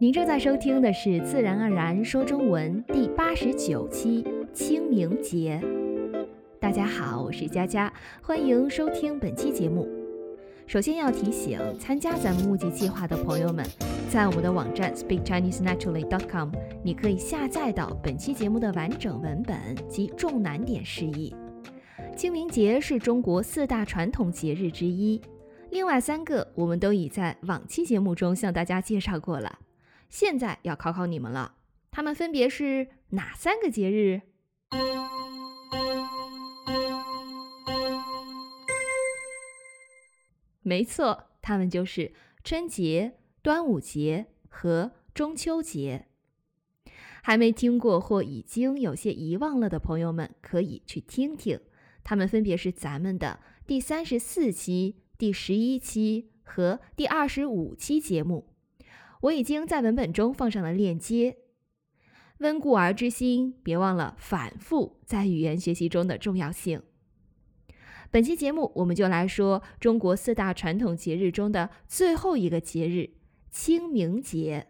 您正在收听的是《自然而然说中文》第八十九期清明节。大家好，我是佳佳，欢迎收听本期节目。首先要提醒参加咱们募集计划的朋友们，在我们的网站 speakchinesenaturally.com，你可以下载到本期节目的完整文本及重难点释义。清明节是中国四大传统节日之一，另外三个我们都已在往期节目中向大家介绍过了。现在要考考你们了，它们分别是哪三个节日？没错，它们就是春节、端午节和中秋节。还没听过或已经有些遗忘了的朋友们，可以去听听，它们分别是咱们的第三十四期、第十一期和第二十五期节目。我已经在文本中放上了链接。温故而知新，别忘了反复在语言学习中的重要性。本期节目，我们就来说中国四大传统节日中的最后一个节日——清明节。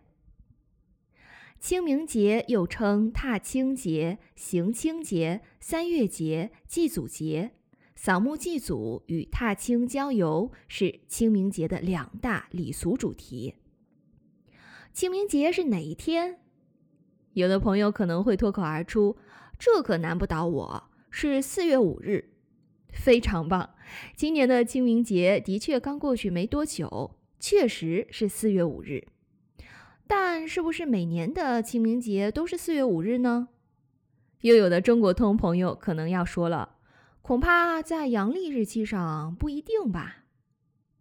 清明节又称踏青节、行清节、三月节、祭祖节。扫墓祭祖与踏青郊游是清明节的两大礼俗主题。清明节是哪一天？有的朋友可能会脱口而出：“这可难不倒我，是四月五日。”非常棒！今年的清明节的确刚过去没多久，确实是四月五日。但是不是每年的清明节都是四月五日呢？又有的中国通朋友可能要说了：“恐怕在阳历日期上不一定吧？”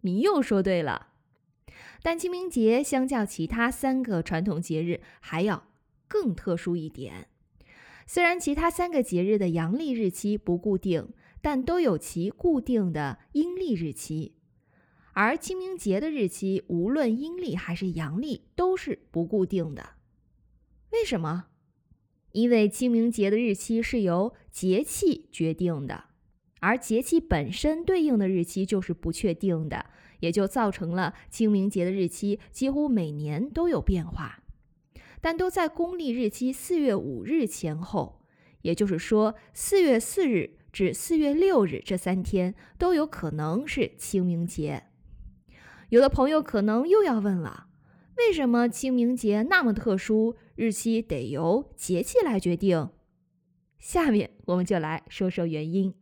你又说对了。但清明节相较其他三个传统节日还要更特殊一点。虽然其他三个节日的阳历日期不固定，但都有其固定的阴历日期。而清明节的日期，无论阴历还是阳历，都是不固定的。为什么？因为清明节的日期是由节气决定的，而节气本身对应的日期就是不确定的。也就造成了清明节的日期几乎每年都有变化，但都在公历日期四月五日前后。也就是说，四月四日至四月六日这三天都有可能是清明节。有的朋友可能又要问了：为什么清明节那么特殊，日期得由节气来决定？下面我们就来说说原因。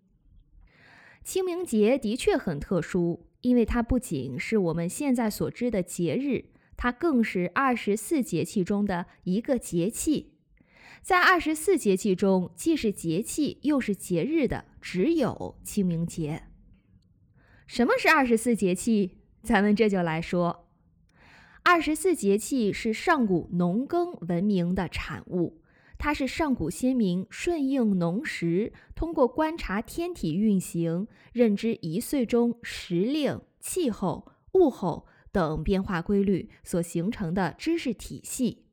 清明节的确很特殊。因为它不仅是我们现在所知的节日，它更是二十四节气中的一个节气。在二十四节气中，既是节气又是节日的，只有清明节。什么是二十四节气？咱们这就来说。二十四节气是上古农耕文明的产物。它是上古先民顺应农时，通过观察天体运行，认知一岁中时令、气候、物候等变化规律所形成的知识体系。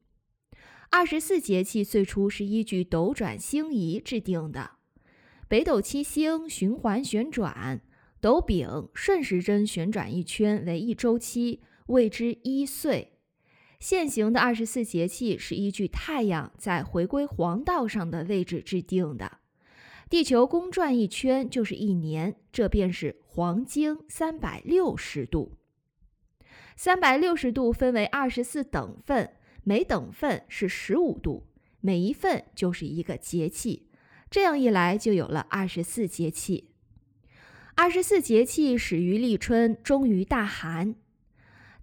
二十四节气最初是依据斗转星移制定的，北斗七星循环旋转，斗柄顺时针旋转一圈为一周期，谓之一岁。现行的二十四节气是依据太阳在回归黄道上的位置制定的，地球公转一圈就是一年，这便是黄经三百六十度。三百六十度分为二十四等份，每等份是十五度，每一份就是一个节气，这样一来就有了二十四节气。二十四节气始于立春，终于大寒。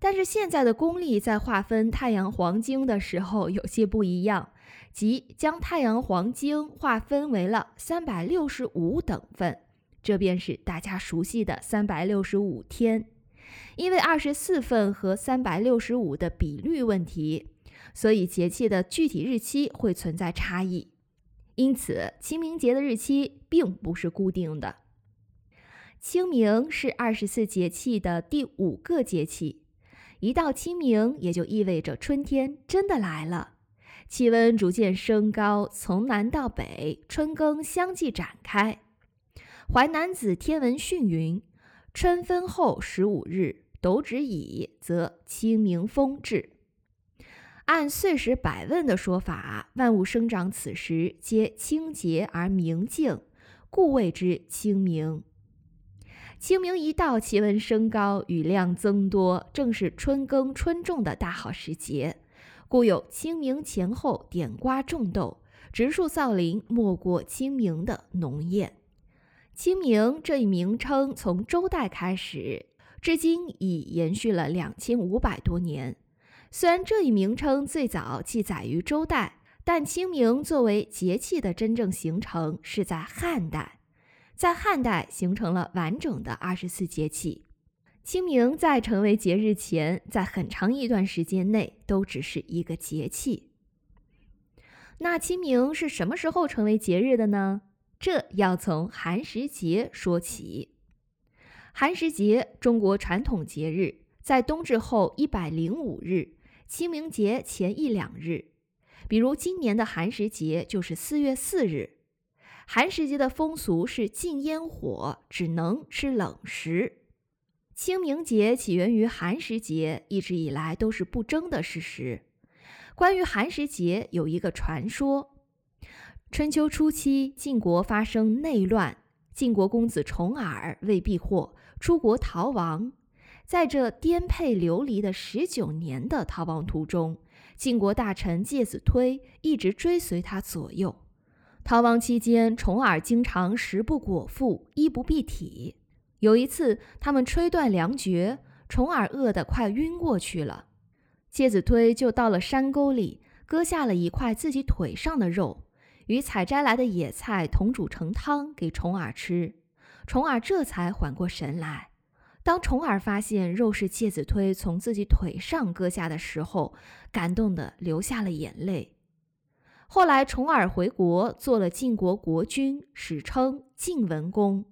但是现在的公历在划分太阳黄经的时候有些不一样，即将太阳黄经划分为了三百六十五等份，这便是大家熟悉的三百六十五天。因为二十四份和三百六十五的比率问题，所以节气的具体日期会存在差异。因此，清明节的日期并不是固定的。清明是二十四节气的第五个节气。一到清明，也就意味着春天真的来了，气温逐渐升高，从南到北，春耕相继展开。《淮南子·天文训》云：“春分后十五日，斗指乙，则清明风至。”按岁时百问的说法，万物生长此时皆清洁而明净，故谓之清明。清明一到，气温升高，雨量增多，正是春耕春种的大好时节，故有清明前后点瓜种豆，植树造林，莫过清明的农谚。清明这一名称从周代开始，至今已延续了两千五百多年。虽然这一名称最早记载于周代，但清明作为节气的真正形成是在汉代。在汉代形成了完整的二十四节气。清明在成为节日前，在很长一段时间内都只是一个节气。那清明是什么时候成为节日的呢？这要从寒食节说起。寒食节，中国传统节日，在冬至后一百零五日。清明节前一两日，比如今年的寒食节就是四月四日。寒食节的风俗是禁烟火，只能吃冷食。清明节起源于寒食节，一直以来都是不争的事实。关于寒食节，有一个传说：春秋初期，晋国发生内乱，晋国公子重耳为避祸，出国逃亡。在这颠沛流离的十九年的逃亡途中，晋国大臣介子推一直追随他左右。逃亡期间，重耳经常食不果腹，衣不蔽体。有一次，他们吹断粮绝，重耳饿得快晕过去了。介子推就到了山沟里，割下了一块自己腿上的肉，与采摘来的野菜同煮成汤给重耳吃。重耳这才缓过神来。当重耳发现肉是介子推从自己腿上割下的时候，感动的流下了眼泪。后来重耳回国，做了晋国国君，史称晋文公。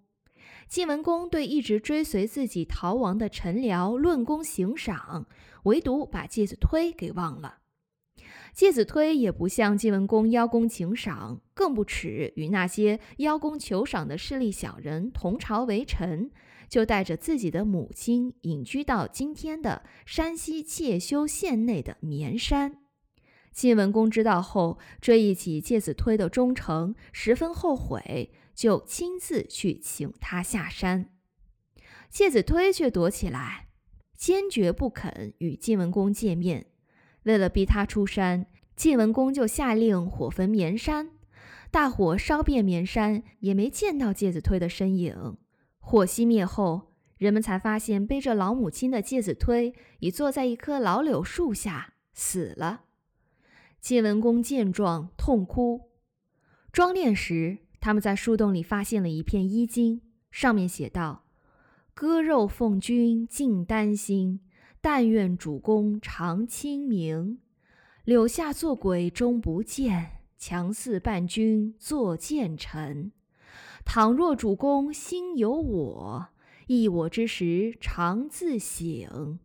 晋文公对一直追随自己逃亡的臣僚论功行赏，唯独把介子推给忘了。介子推也不向晋文公邀功请赏，更不耻与那些邀功求赏的势利小人同朝为臣。就带着自己的母亲隐居到今天的山西介休县内的绵山。晋文公知道后，追忆起介子推的忠诚，十分后悔，就亲自去请他下山。介子推却躲起来，坚决不肯与晋文公见面。为了逼他出山，晋文公就下令火焚绵山。大火烧遍绵山，也没见到介子推的身影。火熄灭后，人们才发现背着老母亲的介子推已坐在一棵老柳树下死了。晋文公见状痛哭。装殓时，他们在树洞里发现了一片衣襟，上面写道：“割肉奉君尽丹心，但愿主公常清明。柳下做鬼终不见，强似伴君作谏臣。”倘若主公心有我，忆我之时常自省。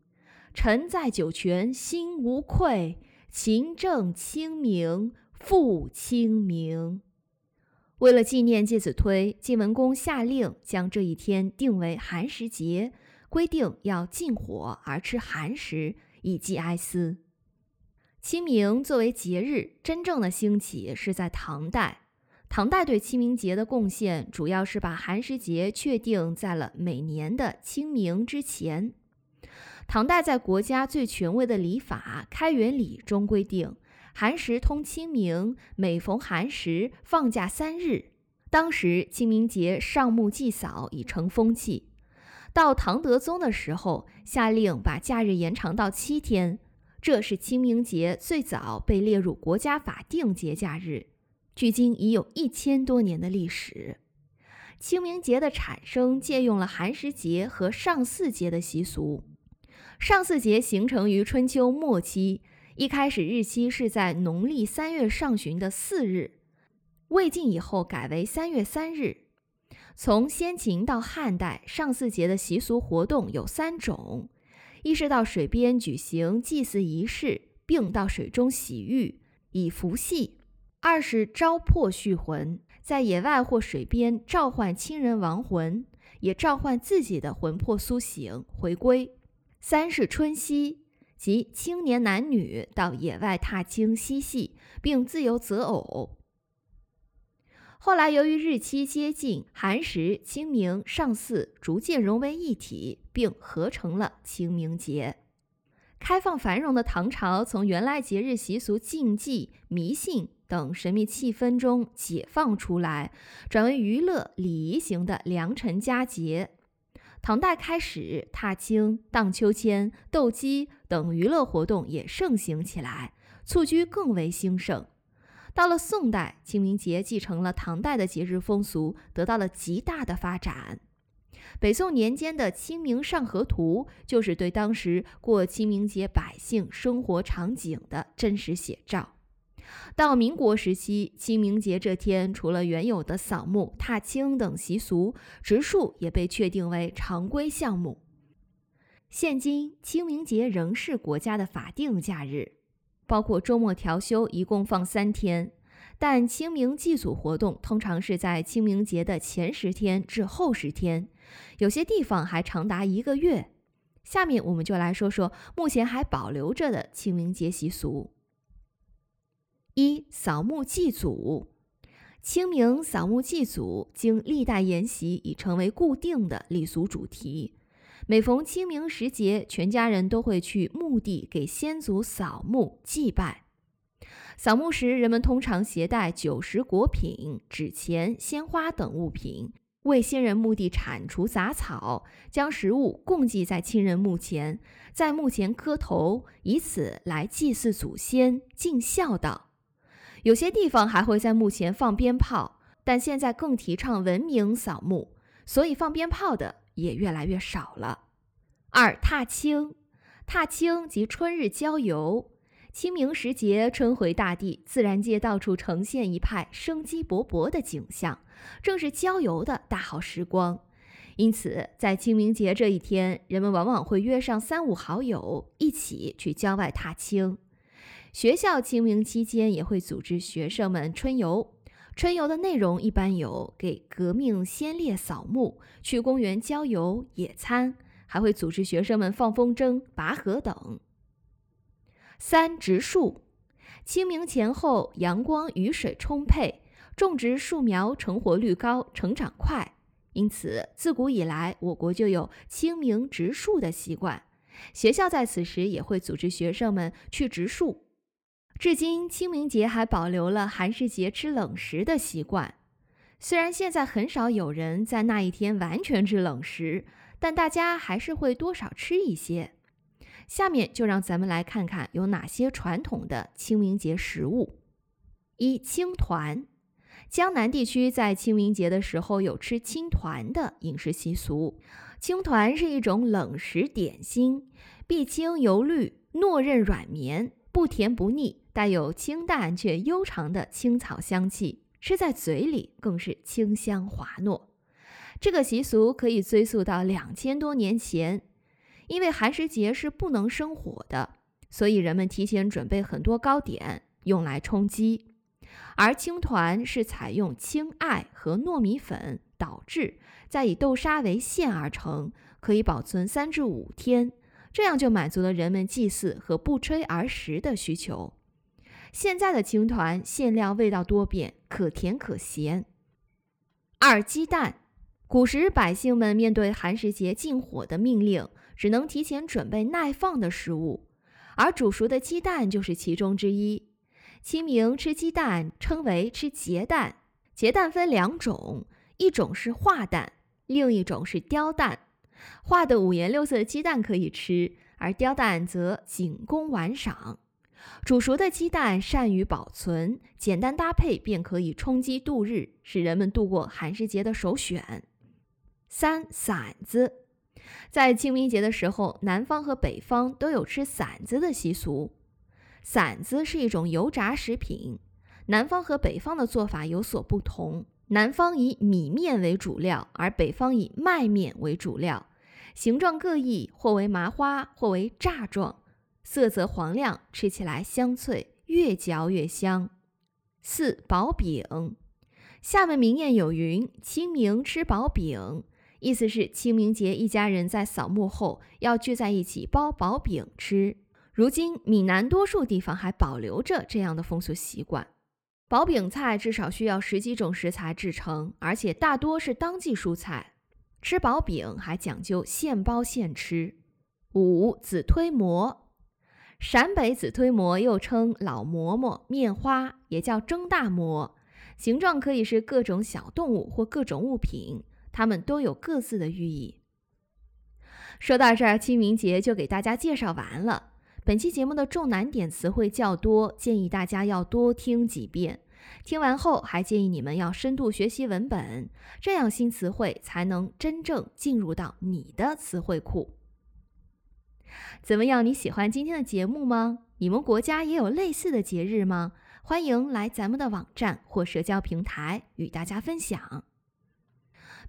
臣在九泉心无愧，勤政清明复清明。为了纪念介子推，晋文公下令将这一天定为寒食节，规定要禁火而吃寒食，以祭哀思。清明作为节日，真正的兴起是在唐代。唐代对清明节的贡献，主要是把寒食节确定在了每年的清明之前。唐代在国家最权威的礼法《开元礼》中规定，寒食通清明，每逢寒食放假三日。当时清明节上墓祭扫已成风气。到唐德宗的时候，下令把假日延长到七天，这是清明节最早被列入国家法定节假日。距今已有一千多年的历史。清明节的产生借用了寒食节和上巳节的习俗。上巳节形成于春秋末期，一开始日期是在农历三月上旬的巳日，魏晋以后改为三月三日。从先秦到汉代，上巳节的习俗活动有三种：一是到水边举行祭祀仪式，并到水中洗浴以伏羲。二是招魄续魂，在野外或水边召唤亲人亡魂，也召唤自己的魂魄苏醒回归。三是春夕，即青年男女到野外踏青嬉戏，并自由择偶。后来，由于日期接近，寒食、清明、上巳逐渐融为一体，并合成了清明节。开放繁荣的唐朝，从原来节日习俗、禁忌、迷信等神秘气氛中解放出来，转为娱乐礼仪型的良辰佳节。唐代开始，踏青、荡秋千、斗鸡等娱乐活动也盛行起来，蹴鞠更为兴盛。到了宋代，清明节继承了唐代的节日风俗，得到了极大的发展。北宋年间的《清明上河图》就是对当时过清明节百姓生活场景的真实写照。到民国时期，清明节这天，除了原有的扫墓、踏青等习俗，植树也被确定为常规项目。现今，清明节仍是国家的法定假日。包括周末调休，一共放三天。但清明祭祖活动通常是在清明节的前十天至后十天，有些地方还长达一个月。下面我们就来说说目前还保留着的清明节习俗。一、扫墓祭祖。清明扫墓祭祖，经历代沿袭，已成为固定的礼俗主题。每逢清明时节，全家人都会去墓地给先祖扫墓祭拜。扫墓时，人们通常携带酒食果品、纸钱、鲜花等物品，为先人墓地铲除杂草，将食物供祭在亲人墓前，在墓前磕头，以此来祭祀祖先、尽孝道。有些地方还会在墓前放鞭炮，但现在更提倡文明扫墓，所以放鞭炮的。也越来越少了。二踏青，踏青即春日郊游。清明时节，春回大地，自然界到处呈现一派生机勃勃的景象，正是郊游的大好时光。因此，在清明节这一天，人们往往会约上三五好友，一起去郊外踏青。学校清明期间也会组织学生们春游。春游的内容一般有给革命先烈扫墓、去公园郊游、野餐，还会组织学生们放风筝、拔河等。三植树，清明前后阳光雨水充沛，种植树苗成活率高、成长快，因此自古以来我国就有清明植树的习惯。学校在此时也会组织学生们去植树。至今，清明节还保留了寒食节吃冷食的习惯。虽然现在很少有人在那一天完全吃冷食，但大家还是会多少吃一些。下面就让咱们来看看有哪些传统的清明节食物。一、青团。江南地区在清明节的时候有吃青团的饮食习俗。青团是一种冷食点心，碧青油绿，糯韧软绵，不甜不腻。带有清淡却悠长的青草香气，吃在嘴里更是清香滑糯。这个习俗可以追溯到两千多年前，因为寒食节是不能生火的，所以人们提前准备很多糕点用来充饥。而青团是采用青艾和糯米粉捣制，再以豆沙为馅而成，可以保存三至五天，这样就满足了人们祭祀和不吹而食的需求。现在的青团馅料味道多变，可甜可咸。二鸡蛋，古时百姓们面对寒食节禁火的命令，只能提前准备耐放的食物，而煮熟的鸡蛋就是其中之一。清明吃鸡蛋称为吃结蛋，结蛋分两种，一种是化蛋，另一种是雕蛋。化的五颜六色的鸡蛋可以吃，而雕蛋则仅供玩赏。煮熟的鸡蛋善于保存，简单搭配便可以充饥度日，是人们度过寒食节的首选。三馓子，在清明节的时候，南方和北方都有吃馓子的习俗。馓子是一种油炸食品，南方和北方的做法有所不同，南方以米面为主料，而北方以麦面为主料，形状各异，或为麻花，或为炸状。色泽黄亮，吃起来香脆，越嚼越香。四薄饼，厦门民谚有云：“清明吃薄饼”，意思是清明节一家人在扫墓后要聚在一起包薄饼吃。如今闽南多数地方还保留着这样的风俗习惯。薄饼菜至少需要十几种食材制成，而且大多是当季蔬菜。吃薄饼还讲究现包现吃。五子推磨，陕北子推磨又称老馍馍、面花，也叫蒸大馍，形状可以是各种小动物或各种物品，它们都有各自的寓意。说到这儿，清明节就给大家介绍完了。本期节目的重难点词汇较多，建议大家要多听几遍。听完后，还建议你们要深度学习文本，这样新词汇才能真正进入到你的词汇库。怎么样？你喜欢今天的节目吗？你们国家也有类似的节日吗？欢迎来咱们的网站或社交平台与大家分享。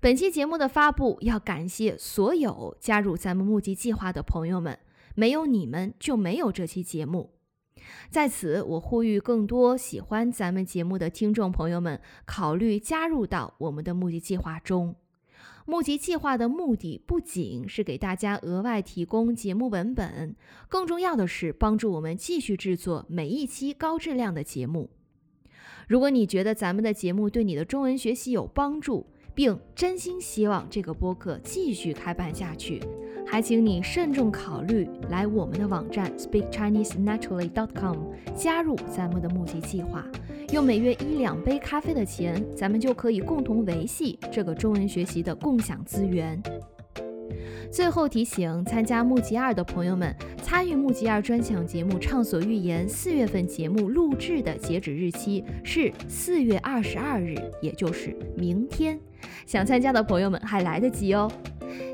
本期节目的发布要感谢所有加入咱们募集计划的朋友们。没有你们就没有这期节目。在此，我呼吁更多喜欢咱们节目的听众朋友们考虑加入到我们的募集计划中。募集计划的目的不仅是给大家额外提供节目文本，更重要的是帮助我们继续制作每一期高质量的节目。如果你觉得咱们的节目对你的中文学习有帮助，并真心希望这个播客继续开办下去。还请你慎重考虑来我们的网站 speakchinesenaturally.com 加入咱们的募集计划，用每月一两杯咖啡的钱，咱们就可以共同维系这个中文学习的共享资源。最后提醒参加募集二的朋友们，参与募集二专享节目《畅所欲言》四月份节目录制的截止日期是四月二十二日，也就是明天。想参加的朋友们还来得及哦。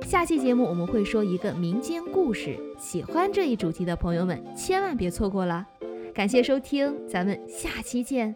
下期节目我们会说一个民间故事，喜欢这一主题的朋友们千万别错过了。感谢收听，咱们下期见。